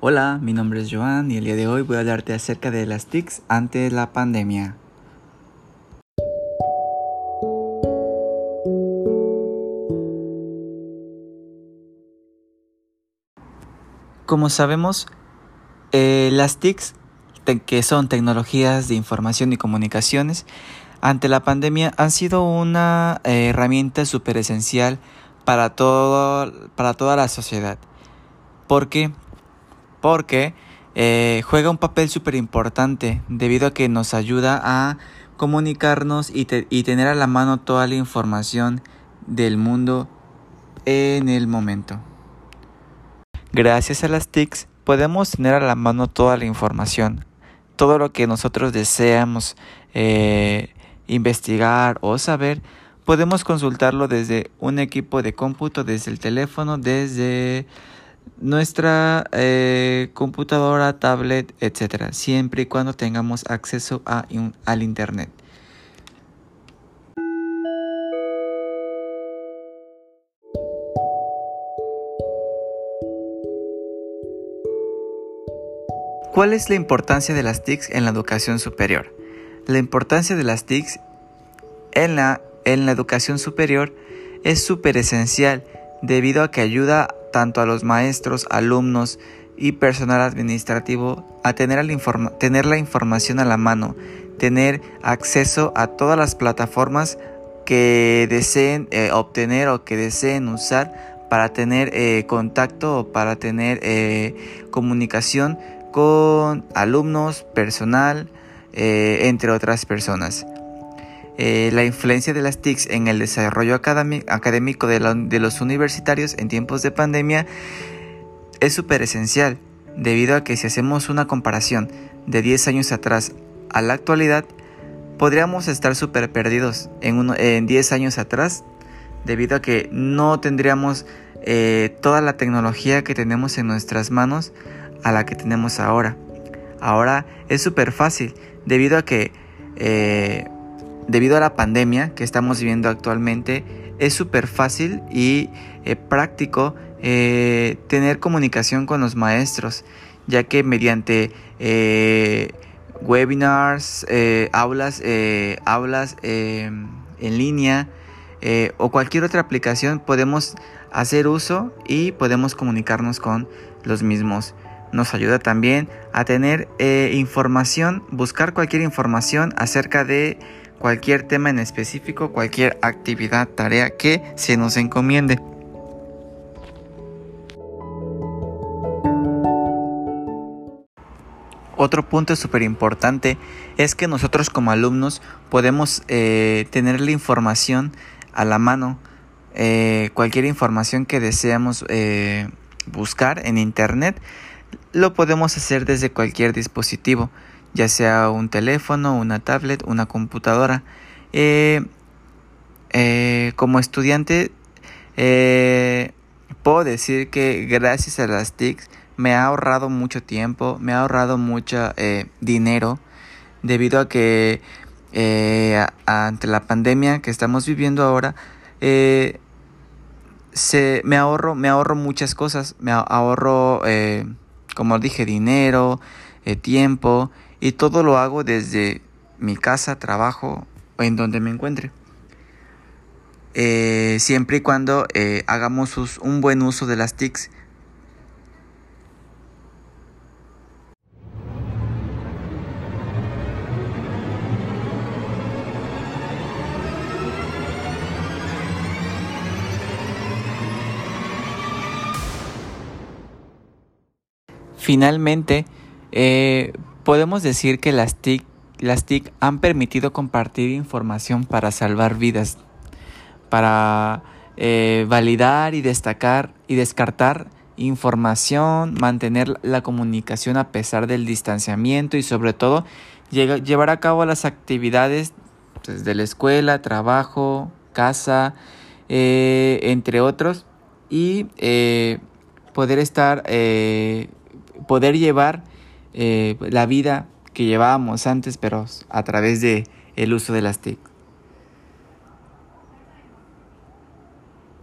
Hola, mi nombre es Joan y el día de hoy voy a hablarte acerca de las TICs ante la pandemia. Como sabemos, eh, las TICs, que son tecnologías de información y comunicaciones, ante la pandemia han sido una eh, herramienta súper esencial para, para toda la sociedad. ¿Por qué? Porque eh, juega un papel súper importante debido a que nos ayuda a comunicarnos y, y tener a la mano toda la información del mundo en el momento. Gracias a las TICs podemos tener a la mano toda la información, todo lo que nosotros deseamos eh, investigar o saber, podemos consultarlo desde un equipo de cómputo, desde el teléfono, desde nuestra eh, computadora, tablet, etc. Siempre y cuando tengamos acceso a, al Internet. ¿Cuál es la importancia de las TICs en la educación superior? La importancia de las TICs en la, en la educación superior es súper esencial debido a que ayuda tanto a los maestros, alumnos y personal administrativo a tener, tener la información a la mano, tener acceso a todas las plataformas que deseen eh, obtener o que deseen usar para tener eh, contacto o para tener eh, comunicación con alumnos, personal, entre otras personas. Eh, la influencia de las TICs en el desarrollo académico de, los universitarios en tiempos de pandemia es súper esencial, debido a que si hacemos una comparación de 10 años atrás a la actualidad, podríamos estar súper perdidos en, en 10 años atrás, debido a que no tendríamos eh, toda la tecnología que tenemos en nuestras manos a la que tenemos ahora. Ahora es súper fácil debido a que eh, debido a la pandemia que estamos viviendo actualmente es súper fácil y eh, práctico eh, tener comunicación con los maestros ya que mediante webinars aulas aulas en línea o cualquier otra aplicación podemos hacer uso y podemos comunicarnos con los mismos nos ayuda también a tener eh, información, buscar cualquier información acerca de cualquier tema en específico, cualquier actividad, tarea que se nos encomiende. Otro punto súper importante es que nosotros como alumnos podemos eh, tener la información a la mano, eh, cualquier información que deseamos buscar en internet lo podemos hacer desde cualquier dispositivo, ya sea un teléfono, una tablet, una computadora. Eh, eh, como estudiante, eh, puedo decir que gracias a las TICs me ha ahorrado mucho tiempo, me ha ahorrado mucho dinero, debido a que ante la pandemia que estamos viviendo ahora, se, me ahorro, me ahorro muchas cosas, me ahorro como dije, dinero, eh, tiempo y todo lo hago desde mi casa, trabajo o en donde me encuentre. Eh, siempre y cuando eh, hagamos un buen uso de las TICs. Finalmente, eh, podemos decir que las TIC, las TIC han permitido compartir información para salvar vidas, para eh, validar y destacar y descartar información, mantener la comunicación a pesar del distanciamiento y sobre todo llevar a cabo las actividades desde pues, la escuela, trabajo, casa, eh, entre otros, y poder estar poder llevar eh, la vida que llevábamos antes, pero a través de el uso de las TIC.